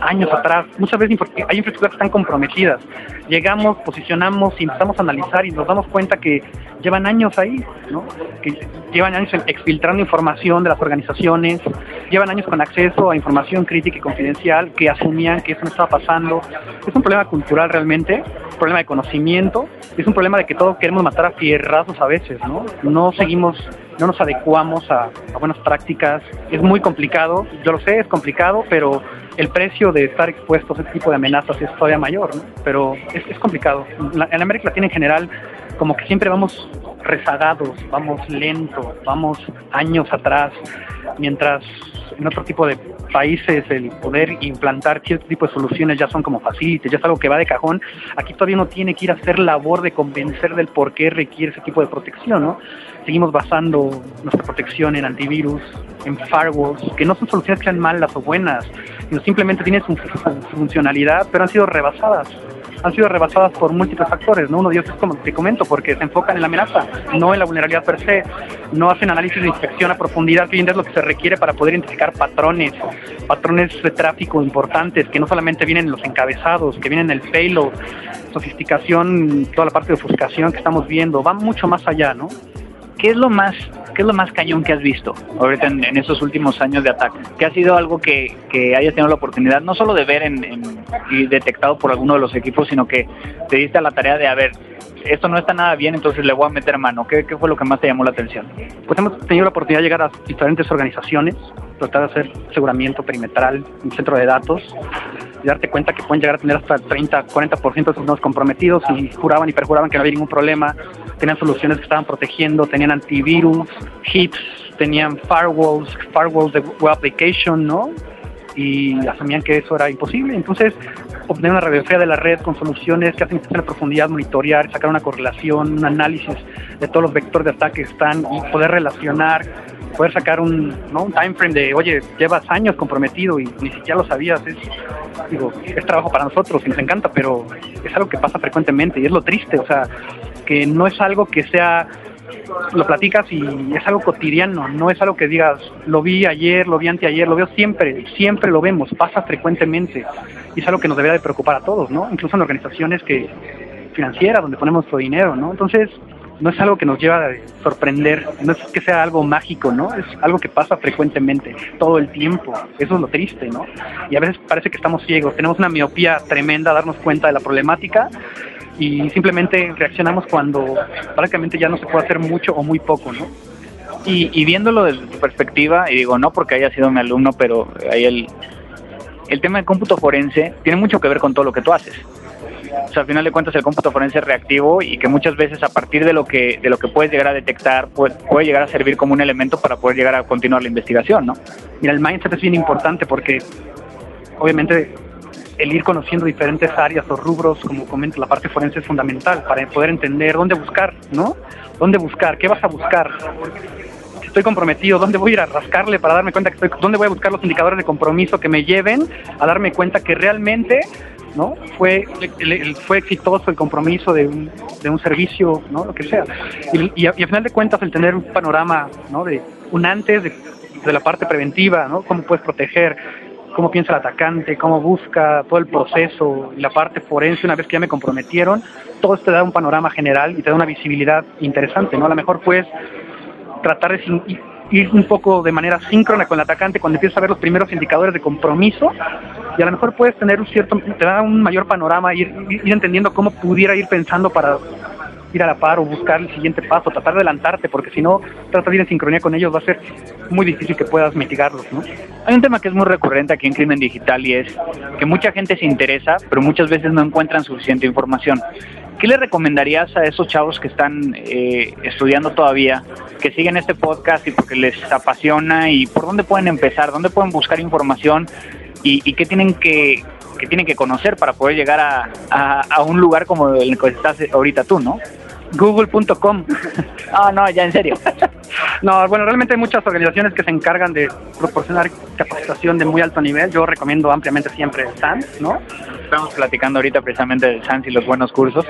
años atrás. Muchas veces hay infraestructuras que están comprometidas. Llegamos, posicionamos y empezamos a analizar y nos damos cuenta que llevan años ahí, ¿no? que llevan años exfiltrando información de las organizaciones, llevan años con acceso a información crítica y confidencial que asumían que eso no estaba pasando. Es un problema cultural realmente, un problema de conocimiento, es un problema de que todos queremos matar a fierrazos a veces, ¿no? No seguimos no nos adecuamos a, buenas prácticas. Es muy complicado, yo lo sé, es complicado, pero el precio de estar expuestos a este tipo de amenazas es todavía mayor, ¿no? pero es, complicado. en América Latina en general, como que siempre vamos rezagados, vamos lento, vamos años atrás, mientras en otro tipo de países el poder implantar cierto tipo de soluciones ya son como facilites, ya es algo que va de cajón. Aquí todavía no tiene que ir a hacer labor de convencer del por qué requiere ese tipo de protección, ¿no? Seguimos basando nuestra protección en antivirus, en firewalls, que no son soluciones que sean malas o buenas, sino simplemente tienen su funcionalidad, pero han sido rebasadas han sido rebasadas por múltiples factores, ¿no? Uno de ellos es como te comento, porque se enfocan en la amenaza, no en la vulnerabilidad per se, no hacen análisis de inspección a profundidad, que es lo que se requiere para poder identificar patrones, patrones de tráfico importantes, que no solamente vienen en los encabezados, que vienen en el payload, sofisticación, toda la parte de ofuscación que estamos viendo, va mucho más allá, ¿no? ¿Qué es lo más, qué es lo más cañón que has visto ahorita en, en estos últimos años de ataque? ¿Qué ha sido algo que, que hayas tenido la oportunidad no solo de ver en, y detectado por alguno de los equipos, sino que te diste a la tarea de, a ver, esto no está nada bien, entonces le voy a meter mano. ¿Qué, ¿Qué, fue lo que más te llamó la atención? Pues hemos tenido la oportunidad de llegar a diferentes organizaciones, tratar de hacer aseguramiento perimetral, un centro de datos, y darte cuenta que pueden llegar a tener hasta el 30, 40% de sus nodos comprometidos y juraban y perjuraban que no había ningún problema, tenían soluciones que estaban protegiendo, tenían antivirus, hits, tenían firewalls, firewalls de web application, ¿no? y asumían que eso era imposible. Entonces, obtener una radiografía de la red con soluciones que hacen en profundidad, monitorear, sacar una correlación, un análisis de todos los vectores de ataque que están y poder relacionar, poder sacar un, ¿no? un time frame de, oye, llevas años comprometido y ni siquiera lo sabías. Es, digo, es trabajo para nosotros y nos encanta, pero es algo que pasa frecuentemente y es lo triste, o sea, que no es algo que sea lo platicas y es algo cotidiano, no es algo que digas, lo vi ayer, lo vi anteayer, lo veo siempre, siempre lo vemos, pasa frecuentemente y es algo que nos debería de preocupar a todos, ¿no? Incluso en organizaciones que financieras donde ponemos nuestro dinero, ¿no? Entonces, no es algo que nos lleva a sorprender, no es que sea algo mágico, ¿no? Es algo que pasa frecuentemente, todo el tiempo. Eso es lo triste, ¿no? Y a veces parece que estamos ciegos, tenemos una miopía tremenda a darnos cuenta de la problemática y simplemente reaccionamos cuando prácticamente ya no se puede hacer mucho o muy poco, ¿no? Y, viéndolo desde tu perspectiva, y digo, no porque haya sido mi alumno, pero ahí el, el tema de cómputo forense tiene mucho que ver con todo lo que tú haces. o sea, al final de cuentas el cómputo forense es reactivo y que muchas veces a partir de lo que, de lo que puedes llegar a detectar puede, puede llegar a servir como un elemento para poder llegar a continuar la investigación, ¿no? Mira, el mindset es bien importante porque obviamente el ir conociendo diferentes áreas o rubros, como comento, la parte forense es fundamental para poder entender dónde buscar, ¿no? ¿Dónde buscar? ¿Qué vas a buscar? Estoy comprometido, ¿dónde voy a ir a rascarle para darme cuenta que estoy, dónde voy a buscar los indicadores de compromiso que me lleven a darme cuenta que realmente ¿no? Fue, fue exitoso el compromiso de un, de un servicio, ¿no? Lo que sea. Y, y, a, y, final de cuentas el tener un panorama, ¿no? De un antes de la parte preventiva, ¿no? Cómo puedes proteger, cómo piensa el atacante, cómo busca todo el proceso y la parte forense una vez que ya me comprometieron, todo esto te da un panorama general y te da una visibilidad interesante, ¿no? A lo mejor puedes tratar de ir un poco de manera síncrona con el atacante cuando empiezas a ver los primeros indicadores de compromiso y a lo mejor puedes tener un cierto, te da un mayor panorama, ir, ir entendiendo cómo pudiera ir pensando para ir a la par o buscar el siguiente paso, tratar de adelantarte, porque si no tratas de ir en sincronía con ellos va a ser muy difícil que puedas mitigarlos, ¿no? Hay un tema que es muy recurrente aquí en Crimen Digital y es que mucha gente se interesa, pero muchas veces no encuentran suficiente información. ¿Qué le recomendarías a esos chavos que están eh, estudiando todavía, que siguen este podcast y porque les apasiona y por dónde pueden empezar, dónde pueden buscar información y, y qué tienen que, que tienen que conocer para poder llegar a, a, un lugar como el que estás ahorita tú, ¿no? Google.com. Ah, no, ya en serio. no, bueno, realmente hay muchas organizaciones que se encargan de proporcionar capacitación de muy alto nivel. Yo recomiendo ampliamente siempre SANS, ¿no? Estamos platicando ahorita precisamente del SANS y los buenos cursos.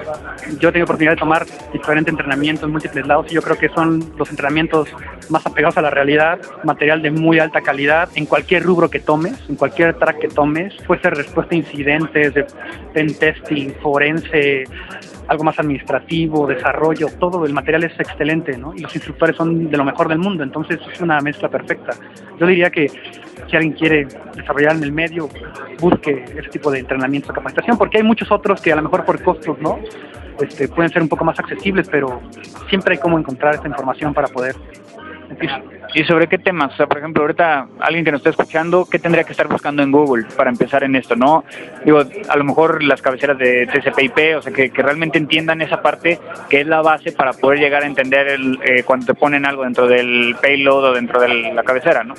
Yo tengo oportunidad de tomar diferentes entrenamientos en múltiples lados y yo creo que son los entrenamientos más apegados a la realidad, material de muy alta calidad en cualquier rubro que tomes, en cualquier track que tomes, puede ser respuesta a incidentes, de pen testing, forense, algo más administrativo, desarrollo, todo el material es excelente, ¿no? Y los instructores son de lo mejor del mundo, entonces es una mezcla perfecta. Yo diría que si alguien quiere desarrollar en el medio, busque ese tipo de entrenamiento, capacitación, porque hay muchos otros que a lo mejor por costos, ¿no? Este, pueden ser un poco más accesibles, pero siempre hay cómo encontrar esta información para poder ¿Y sobre qué temas? O sea, por ejemplo, ahorita alguien que nos está escuchando, ¿qué tendría que estar buscando en Google para empezar en esto? ¿No? Digo, a lo mejor las cabeceras de TCP/IP, o sea, que, que realmente entiendan esa parte que es la base para poder llegar a entender el, eh, cuando te ponen algo dentro del payload o dentro de la cabecera, ¿no?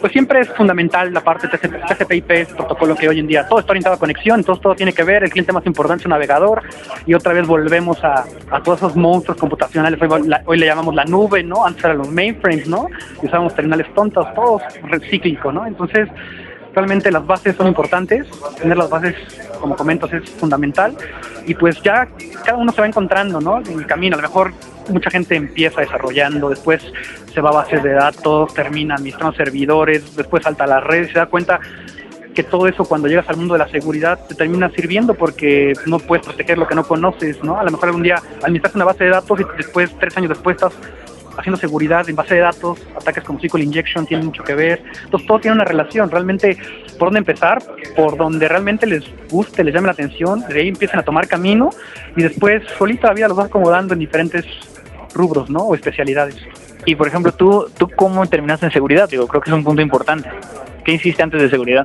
Pues siempre es fundamental la parte TCP/IP, es protocolo que hoy en día todo está orientado a conexión, entonces todo tiene que ver, el cliente más importante es un navegador y otra vez volvemos a, a todos esos monstruos computacionales, hoy, la, hoy le llamamos la nube, ¿no? Antes eran los mainframes, ¿no? y usábamos terminales tontos, todos recíclico, ¿no? Entonces, realmente las bases son importantes, tener las bases, como comentas, es fundamental, y pues ya cada uno se va encontrando, ¿no? En el camino, a lo mejor mucha gente empieza desarrollando, después se va a bases de datos, termina administrando servidores, después salta a las redes, se da cuenta que todo eso cuando llegas al mundo de la seguridad te termina sirviendo porque no puedes proteger lo que no conoces, ¿no? A lo mejor algún día administras una base de datos y después, tres años después, estás haciendo seguridad en base de datos, ataques como SQL Injection tienen mucho que ver. Entonces todo tiene una relación. Realmente, ¿por dónde empezar? Por donde realmente les guste, les llame la atención, de ahí empiezan a tomar camino y después solita la vida los vas acomodando en diferentes rubros, ¿no? O especialidades. Y por ejemplo, ¿tú, ¿tú cómo terminaste en seguridad? Digo, creo que es un punto importante. ¿Qué hiciste antes de seguridad?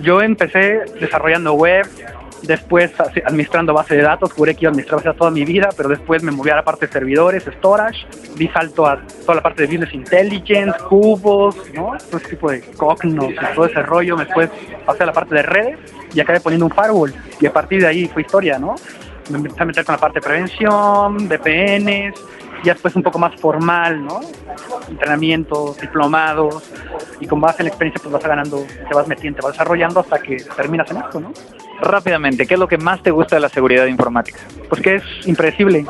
Yo empecé desarrollando web, después administrando base de datos, juré que iba a base toda mi vida, pero después me moví a la parte de servidores, storage, di salto a toda la parte de business intelligence, cubos, ¿no? Todo ese tipo de cognos y todo ese rollo, después pasé a la parte de redes y acabé poniendo un firewall y a partir de ahí fue historia, ¿no? Me empecé a meter con la parte de prevención, VPNs, y después un poco más formal, ¿no? Entrenamientos, diplomados, y con base en experiencia pues vas ganando, te vas metiendo, te vas desarrollando hasta que terminas en esto, ¿no? Rápidamente, ¿qué es lo que más te gusta de la seguridad informática? Pues que es impredecible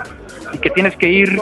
y que tienes que ir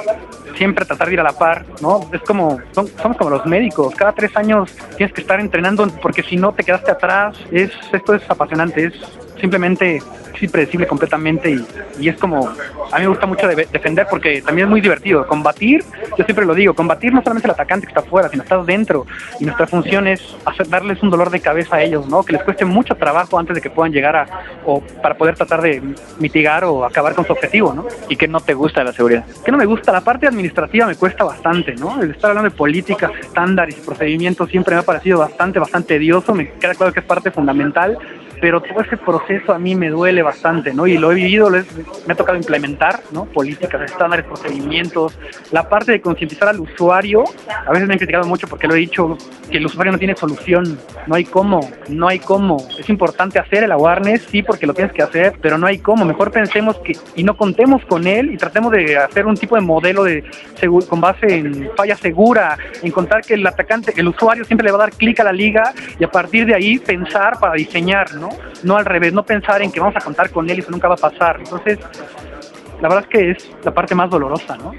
siempre a tratar de ir a la par, ¿no? Es como, son, somos como los médicos, cada tres años tienes que estar entrenando porque si no te quedaste atrás, es, esto es apasionante, es simplemente es impredecible completamente y, y, es como, a mí me gusta mucho de, defender porque también es muy divertido. Combatir, yo siempre lo digo, combatir no solamente el atacante que está afuera, sino estás dentro y nuestra función es hacer, darles un dolor de cabeza a ellos, ¿no? Que les cueste mucho trabajo antes de que puedan llegar a, o para poder tratar de mitigar o acabar con su objetivo, ¿no? ¿Y qué no te gusta de la seguridad? ¿Qué no me gusta? La parte administrativa me cuesta bastante, ¿no? El estar hablando de políticas, estándares y procedimientos siempre me ha parecido bastante, bastante tedioso, me queda claro que es parte fundamental pero todo ese proceso a mí me duele bastante, ¿no? Y lo he vivido, me ha tocado implementar, ¿no? Políticas, estándares, procedimientos, la parte de concientizar al usuario, a veces me han criticado mucho porque lo he dicho, que el usuario no tiene solución, no hay cómo, no hay cómo. Es importante hacer el awareness, sí, porque lo tienes que hacer, pero no hay cómo. Mejor pensemos que y no contemos con él y tratemos de hacer un tipo de modelo de con base en falla segura, en contar que el atacante, el usuario siempre le va a dar clic a la liga y a partir de ahí pensar para diseñar, ¿no? No al revés, no pensar en que vamos a contar con él y eso nunca va a pasar. Entonces, la verdad es que es la parte más dolorosa, ¿no?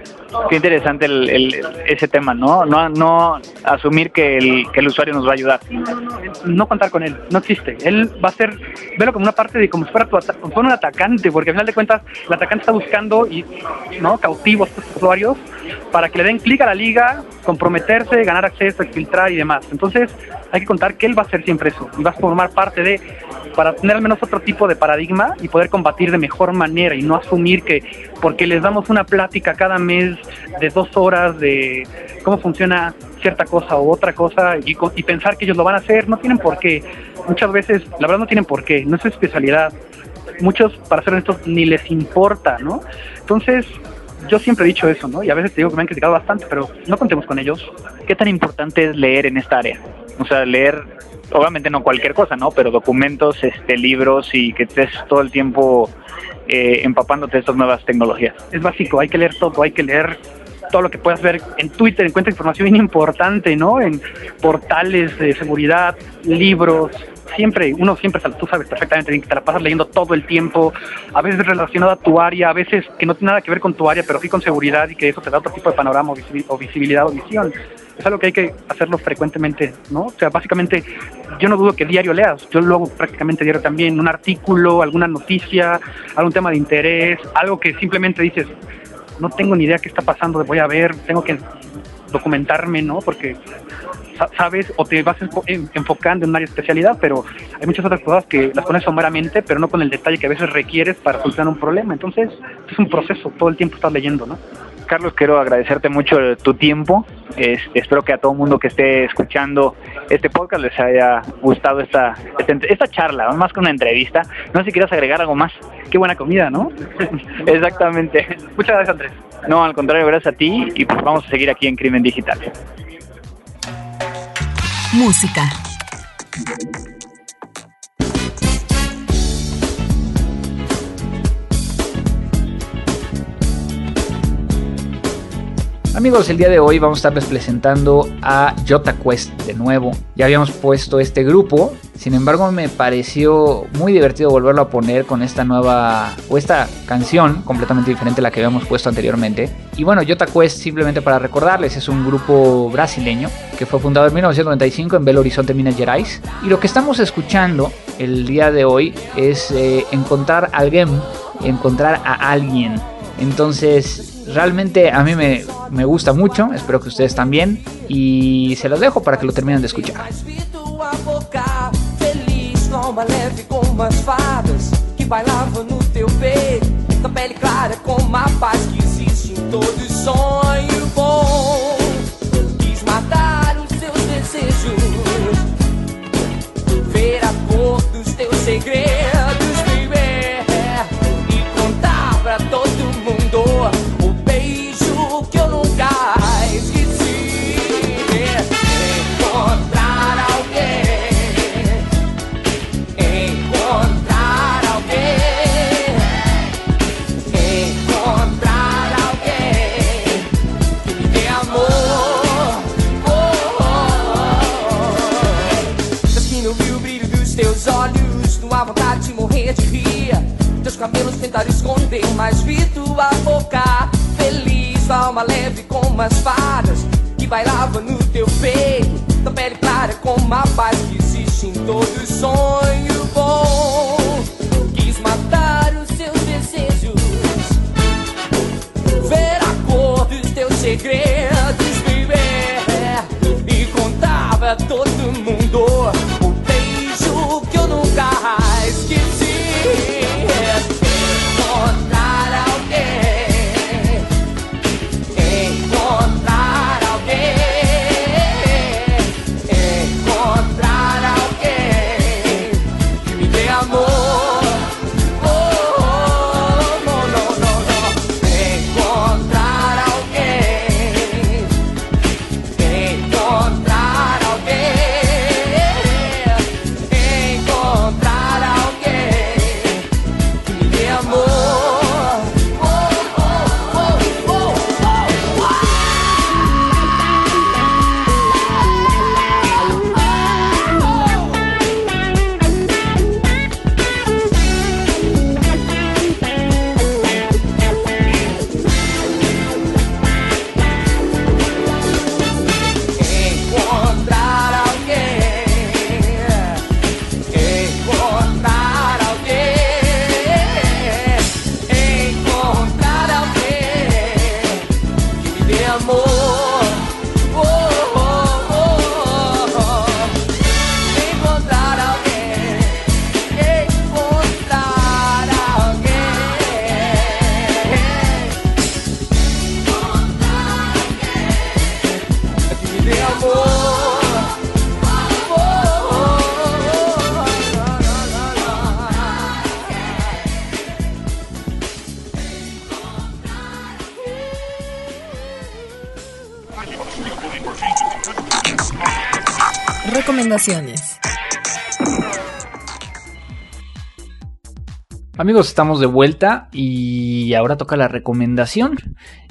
Qué interesante el, ese tema, ¿no? ¿no? No asumir que el, que el usuario nos va a ayudar. No, contar con él, no existe. Él va a ser, velo como una parte de como si fuera, tu un atacante, porque al final de cuentas el atacante está buscando y, ¿no? cautivos a estos usuarios para que le den clic a la liga, comprometerse, ganar acceso, filtrar y demás. Entonces hay que contar que él va a ser siempre eso y va a formar parte de para tener al menos otro tipo de paradigma y poder combatir de mejor manera y no asumir que porque les damos una plática cada mes de dos horas de cómo funciona cierta cosa u otra cosa y, y pensar que ellos lo van a hacer, no tienen por qué. Muchas veces, la verdad no tienen por qué, no es su especialidad. Muchos, para ser honestos, ni les importa, ¿no? Entonces, yo siempre he dicho eso, ¿no? Y a veces te digo que me han criticado bastante, pero no contemos con ellos. ¿Qué tan importante es leer en esta área? O sea, leer obviamente no cualquier cosa, ¿no? Pero documentos, este, libros y que estés todo el tiempo eh, empapándote de estas nuevas tecnologías. Es básico, hay que leer todo, hay que leer todo lo que puedas ver en Twitter, encuentra información bien importante, ¿no? En portales de seguridad, libros, siempre, uno siempre, tú sabes perfectamente que te la pasas leyendo todo el tiempo, a veces relacionado a tu área, a veces que no tiene nada que ver con tu área, pero sí con seguridad y que eso te da otro tipo de panorama o visibilidad o visión es algo que hay que hacerlo frecuentemente, ¿no? O sea, básicamente, yo no dudo que diario leas, yo lo hago prácticamente diario también, un artículo, alguna noticia, algún tema de interés, algo que simplemente dices, no tengo ni idea qué está pasando, voy a ver, tengo que documentarme, ¿no? Porque sabes o te vas enfocando en una especialidad, pero hay muchas otras cosas que las pones someramente, pero no con el detalle que a veces requieres para solucionar un problema. Entonces, es un proceso, todo el tiempo estás leyendo, ¿no? Carlos, quiero agradecerte mucho tu tiempo. espero que a todo el mundo que esté escuchando este podcast les haya gustado esta, esta, charla, más que una entrevista. No sé si quieres agregar algo más. Qué buena comida, ¿no? Exactamente. Muchas gracias, Andrés. No, al contrario, gracias a ti y pues vamos a seguir aquí en Crimen Digital. Música. Amigos, el día de hoy vamos a estarles presentando a Jota Quest de nuevo. Ya habíamos puesto este grupo, sin embargo me pareció muy divertido volverlo a poner con esta nueva o esta canción completamente diferente a la que habíamos puesto anteriormente. Y bueno, Jota Quest simplemente para recordarles es un grupo brasileño que fue fundado en 1995 en Belo Horizonte, Minas Gerais. Y lo que estamos escuchando el día de hoy es eh, encontrar a alguien, encontrar a alguien. Entonces Realmente a mí me, me gusta mucho, espero que ustedes también. Y se los dejo para que lo terminen de escuchar. Alma leve como as fadas que bailava no teu peito, da pele clara como a paz que existe em todo sonho bom. Quis matar os seus desejos, ver a cor dos teus segredos, viver e contar pra todo mundo. Leve como as fadas que bailava no teu peito, da pele clara como a paz que existe em todo sonho bom. Recomendaciones. Amigos, estamos de vuelta y ahora toca la recomendación.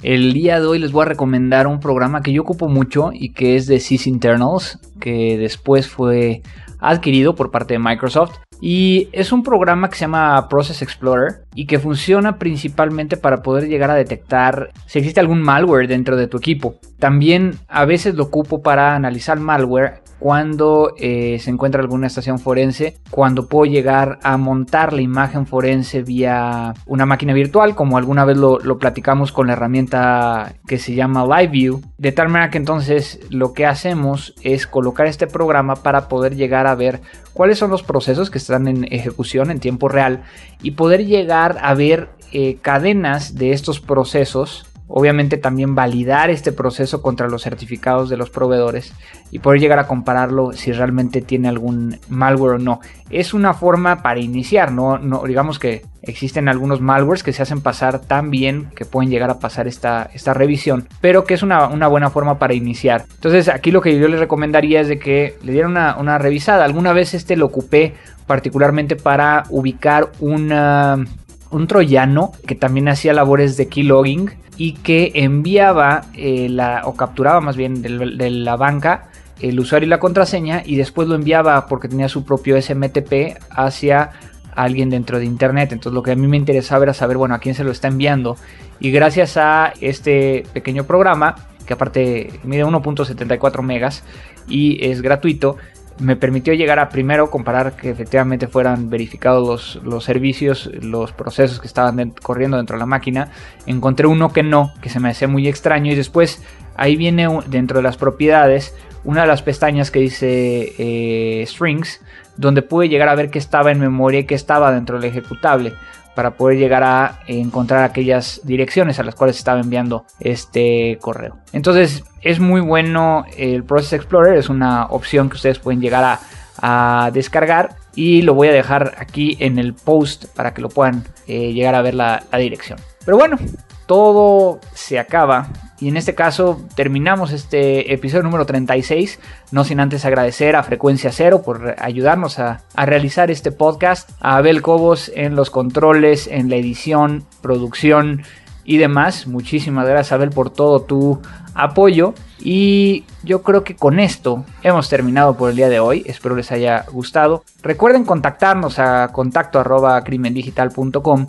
El día de hoy les voy a recomendar un programa que yo ocupo mucho y que es de Sys Internals, que después fue adquirido por parte de Microsoft. Y es un programa que se llama Process Explorer y que funciona principalmente para poder llegar a detectar si existe algún malware dentro de tu equipo. También a veces lo ocupo para analizar malware cuando eh, se encuentra alguna estación forense, cuando puedo llegar a montar la imagen forense vía una máquina virtual, como alguna vez lo, platicamos con la herramienta que se llama LiveView, de tal manera que entonces lo que hacemos es colocar este programa para poder llegar a ver cuáles son los procesos que están en ejecución en tiempo real y poder llegar a ver eh, cadenas de estos procesos obviamente también validar este proceso contra los certificados de los proveedores y poder llegar a compararlo si realmente tiene algún malware o no. Es una forma para iniciar, no, digamos que existen algunos malwares que se hacen pasar tan bien que pueden llegar a pasar esta, esta revisión, pero que es una, buena forma para iniciar. Entonces aquí lo que yo les recomendaría es de que le dieran una, una revisada. Alguna vez este lo ocupé particularmente para ubicar una un troyano que también hacía labores de keylogging y que enviaba eh, la, o capturaba más bien de, la banca el usuario y la contraseña y después lo enviaba porque tenía su propio SMTP hacia alguien dentro de internet. Entonces lo que a mí me interesaba era saber, bueno, a quién se lo está enviando. Y gracias a este pequeño programa, que aparte mide 1.74 megas y es gratuito, me permitió llegar a primero comparar que efectivamente fueran verificados los, servicios, los procesos que estaban corriendo dentro de la máquina. Encontré uno que no, que se me hacía muy extraño y después ahí viene dentro de las propiedades una de las pestañas que dice eh, strings, donde pude llegar a ver qué estaba en memoria y qué estaba dentro del ejecutable para poder llegar a encontrar aquellas direcciones a las cuales estaba enviando este correo. Entonces es muy bueno el Process Explorer, es una opción que ustedes pueden llegar a, descargar y lo voy a dejar aquí en el post para que lo puedan eh, llegar a ver la dirección. Pero bueno, todo se acaba y en este caso terminamos este episodio número 36, no sin antes agradecer a Frecuencia Cero por ayudarnos a, realizar este podcast, a Abel Cobos en los controles, en la edición, producción y demás. Muchísimas gracias Abel por todo tu apoyo. Y yo creo que con esto hemos terminado por el día de hoy. Espero les haya gustado. Recuerden contactarnos a contacto arroba crimendigital.com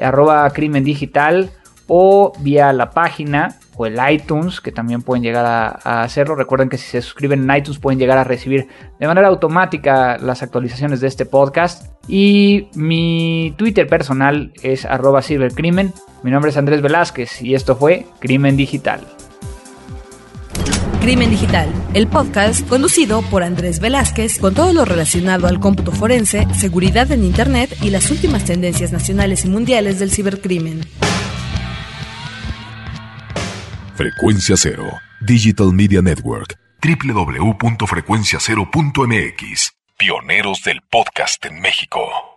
arroba crimendigital o vía la página o el iTunes, que también pueden llegar a, hacerlo. Recuerden que si se suscriben en iTunes pueden llegar a recibir de manera automática las actualizaciones de este podcast. Y mi Twitter personal es arroba cibercrimen. Mi nombre es Andrés Velázquez y esto fue Crimen Digital. Crimen Digital, el podcast conducido por Andrés Velázquez con todo lo relacionado al cómputo forense, seguridad en Internet y las últimas tendencias nacionales y mundiales del cibercrimen. Frecuencia Cero, Digital Media Network, www.frecuenciacero.mx, pioneros del podcast en México.